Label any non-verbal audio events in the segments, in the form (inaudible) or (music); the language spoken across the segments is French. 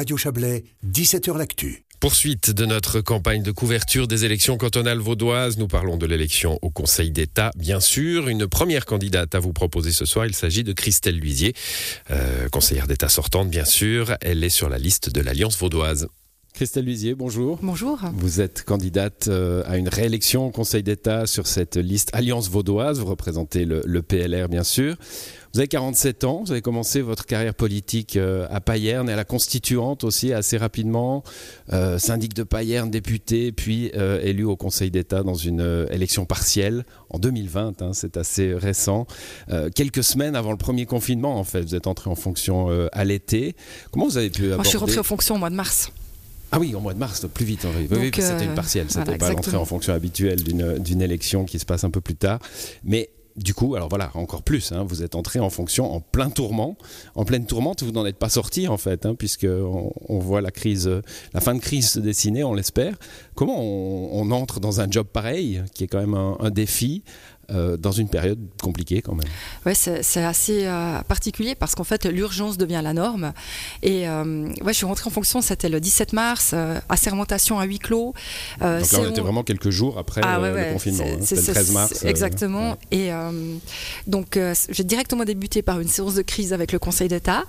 Radio Chablais, 17h L'Actu. Poursuite de notre campagne de couverture des élections cantonales vaudoises. Nous parlons de l'élection au Conseil d'État, bien sûr. Une première candidate à vous proposer ce soir, il s'agit de Christelle Luisier, euh, conseillère d'État sortante, bien sûr. Elle est sur la liste de l'Alliance vaudoise. Christelle Luisier, bonjour. Bonjour. Vous êtes candidate euh, à une réélection au Conseil d'État sur cette liste Alliance vaudoise. Vous représentez le, le PLR, bien sûr. Vous avez 47 ans, vous avez commencé votre carrière politique euh, à Payerne et à la Constituante aussi assez rapidement. Euh, syndic de Payerne, député, puis euh, élu au Conseil d'État dans une élection partielle en 2020, hein, c'est assez récent. quelques semaines avant le premier confinement, en fait, vous êtes entré en fonction à l'été. Comment vous avez pu aborder... Moi, je suis rentré en fonction au mois de mars. Ah oui, au mois de mars, plus vite. Oui, oui c'était une partielle, c'était voilà, pas l'entrée en fonction habituelle d'une élection qui se passe un peu plus tard. Mais du coup, alors voilà, encore plus, hein, vous êtes entré en fonction en plein tourment. En pleine tourmente, vous n'en êtes pas sorti en fait, hein, puisque on, voit la crise, la fin de crise se dessiner, on l'espère. Comment on, entre dans un job pareil, qui est quand même un défi, euh, dans une période compliquée quand même. Oui, c'est assez euh, particulier parce qu'en fait, l'urgence devient la norme. Et euh, ouais, je suis rentrée en fonction, c'était le 17 mars, assermentation à huis clos. Donc là, on était vraiment quelques jours après ah, le confinement. Hein. C'était le 13 mars. Exactement. Et donc, j'ai directement débuté par une séance de crise avec le Conseil d'État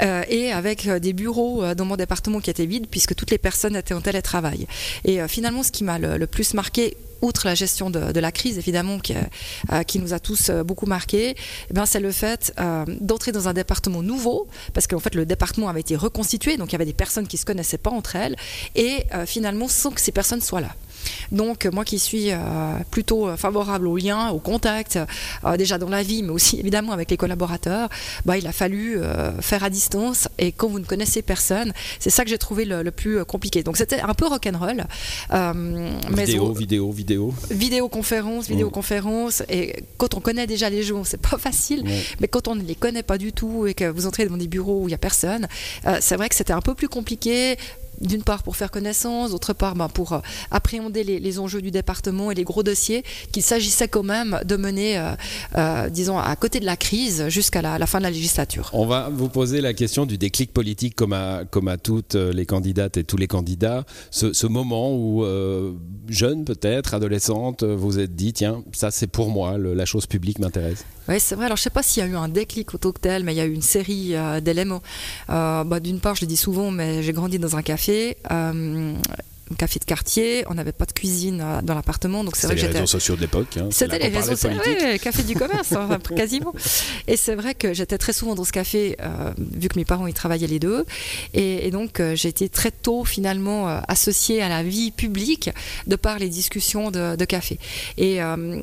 et avec des bureaux dans mon département qui étaient vides puisque toutes les personnes étaient en télétravail. Et finalement, ce qui m'a le, le plus marqué, outre la gestion de, la crise, évidemment, qui, euh, nous a tous euh, beaucoup marqué, eh c'est le fait euh, d'entrer dans un département nouveau, parce qu'en fait, le département avait été reconstitué, donc il y avait des personnes qui ne se connaissaient pas entre elles, et finalement, sans que ces personnes soient là. Donc moi qui suis euh, plutôt favorable au lien, au contact, euh, déjà dans la vie, mais aussi (laughs) évidemment avec les collaborateurs, bah, il a fallu euh, faire à distance et quand vous ne connaissez personne, c'est ça que j'ai trouvé le, plus compliqué. Donc c'était un peu rock'n'roll. vidéo, vidéo, vidéo. Vidéoconférence, mmh. vidéoconférence. Et quand on connaît déjà les gens, c'est pas facile. Mais quand on ne les connaît pas du tout et que vous entrez dans des bureaux où il n'y a personne, c'est vrai que c'était un peu plus compliqué d'une part pour faire connaissance, d'autre part ben, pour euh, appréhender les, enjeux du département et les gros dossiers qu'il s'agissait quand même de mener, euh, euh, disons, à côté de la crise jusqu'à la, fin de la législature. On va vous poser la question du déclic politique comme à, comme à toutes les candidates et tous les candidats. Ce, moment où, jeune peut-être, adolescente, vous êtes dit, tiens, ça c'est pour moi, la chose publique m'intéresse. Oui, c'est vrai. Alors, je ne sais pas s'il y a eu un déclic au tel, mais il y a eu une série d'éléments. Bah, d'une part, je le dis souvent, mais j'ai grandi dans un café euh, café de quartier, on n'avait pas de cuisine euh, dans l'appartement, donc c'est vrai que les réseaux sociaux de l'époque. Hein, c'était les réseaux sociaux, oui, café du commerce, (laughs) quasiment. Et c'est vrai que j'étais très souvent dans ce café, euh, vu que mes parents y travaillaient les deux, et, donc euh, j'ai été très tôt finalement associée à la vie publique de par les discussions de, café. Et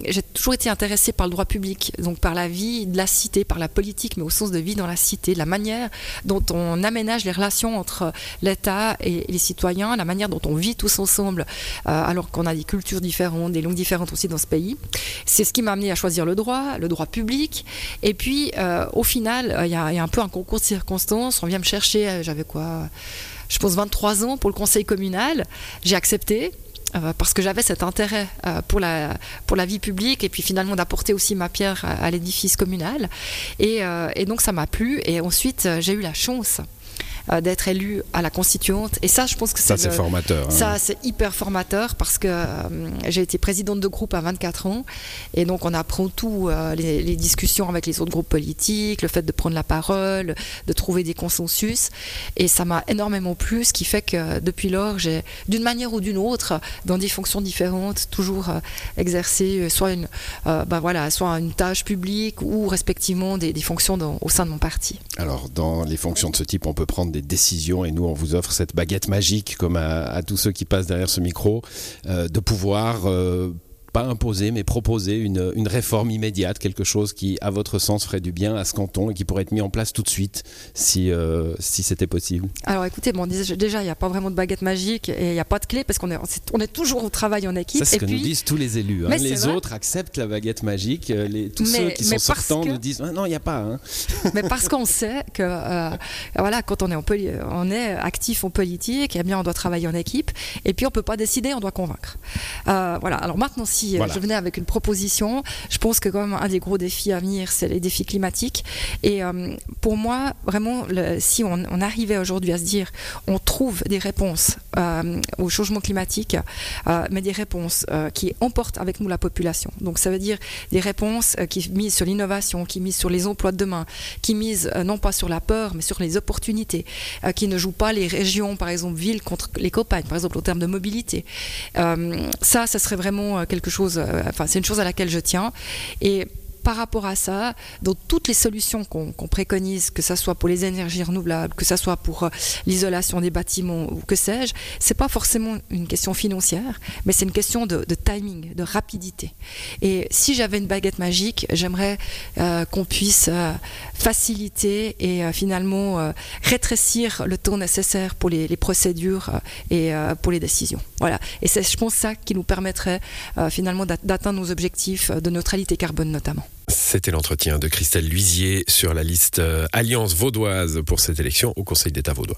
j'ai toujours été intéressée par le droit public, donc par la vie de la cité, par la politique, mais au sens de vie dans la cité, la manière dont on aménage les relations entre l'État et les citoyens, la manière dont on vit tous ensemble, euh, alors qu'on a des cultures différentes, des langues différentes aussi dans ce pays. C'est ce qui m'a amené à choisir le droit, le droit public. Et puis, euh, au final, euh, il y, a un peu un concours de circonstances. On vient me chercher, j'avais quoi Je pense 23 ans pour le conseil communal. J'ai accepté. parce que j'avais cet intérêt pour, la, pour la vie publique et puis finalement d'apporter aussi ma pierre à, l'édifice communal. Et, et, donc ça m'a plu et ensuite j'ai eu la chance d'être élu à la constituante. Et ça, je pense que ça, c'est formateur. Hein. Ça, c'est hyper formateur parce que euh, j'ai été présidente de groupe à 24 ans. Et donc, on apprend tout, euh, les, discussions avec les autres groupes politiques, le fait de prendre la parole, de trouver des consensus. Et ça m'a énormément plu, ce qui fait que depuis lors, j'ai, d'une manière ou d'une autre, dans des fonctions différentes, toujours exercé soit une, ben voilà, soit une tâche publique ou respectivement des, fonctions au sein de mon parti. Alors, dans les fonctions de ce type, on peut prendre des décisions et nous on vous offre cette baguette magique comme à, tous ceux qui passent derrière ce micro euh, de pouvoir euh, pas imposer, mais proposer une, une, réforme immédiate, quelque chose qui, à votre sens, ferait du bien à ce canton et qui pourrait être mis en place tout de suite si, euh, si c'était possible Alors écoutez, bon, déjà, il n'y a pas vraiment de baguette magique et il n'y a pas de clé parce qu'on est, on est toujours au travail en équipe. C'est ce que nous disent tous les élus. Hein. Les autres acceptent la baguette magique. Euh, les, tous ceux qui sont sortants nous disent ah non, il n'y a pas. Hein. (laughs) mais parce qu'on sait que euh, voilà, quand on est, en on est actif en politique, eh bien, on doit travailler en équipe et puis on ne peut pas décider, on doit convaincre. voilà, alors maintenant, si si je venais avec une proposition, je pense que comme un des gros défis à venir, c'est les défis climatiques. Et pour moi, vraiment, si on, arrivait aujourd'hui à se dire, on trouve des réponses au changement climatique, mais des réponses qui emportent avec nous la population. Donc ça veut dire des réponses qui misent sur l'innovation, qui misent sur les emplois de demain, qui misent non pas sur la peur, mais sur les opportunités, qui ne jouent pas les régions, par exemple, villes contre les campagnes, par exemple, en termes de mobilité. ça, ça serait vraiment quelque chose, enfin, c'est une chose à laquelle je tiens. Et par rapport à ça, dans toutes les solutions qu'on préconise, que ce soit pour les énergies renouvelables, que ce soit pour euh, l'isolation des bâtiments ou que sais-je, c'est pas forcément une question financière, mais c'est une question de, timing, de rapidité. Et si j'avais une baguette magique, j'aimerais euh, qu'on puisse euh, faciliter et finalement rétrécir le temps nécessaire pour les, les procédures et pour les décisions. Voilà. Et c'est, je pense, ça qui nous permettrait finalement d'atteindre nos objectifs de neutralité carbone notamment. C'était l'entretien de Christelle Luisier sur la liste euh, Alliance vaudoise pour cette élection au Conseil d'État vaudois.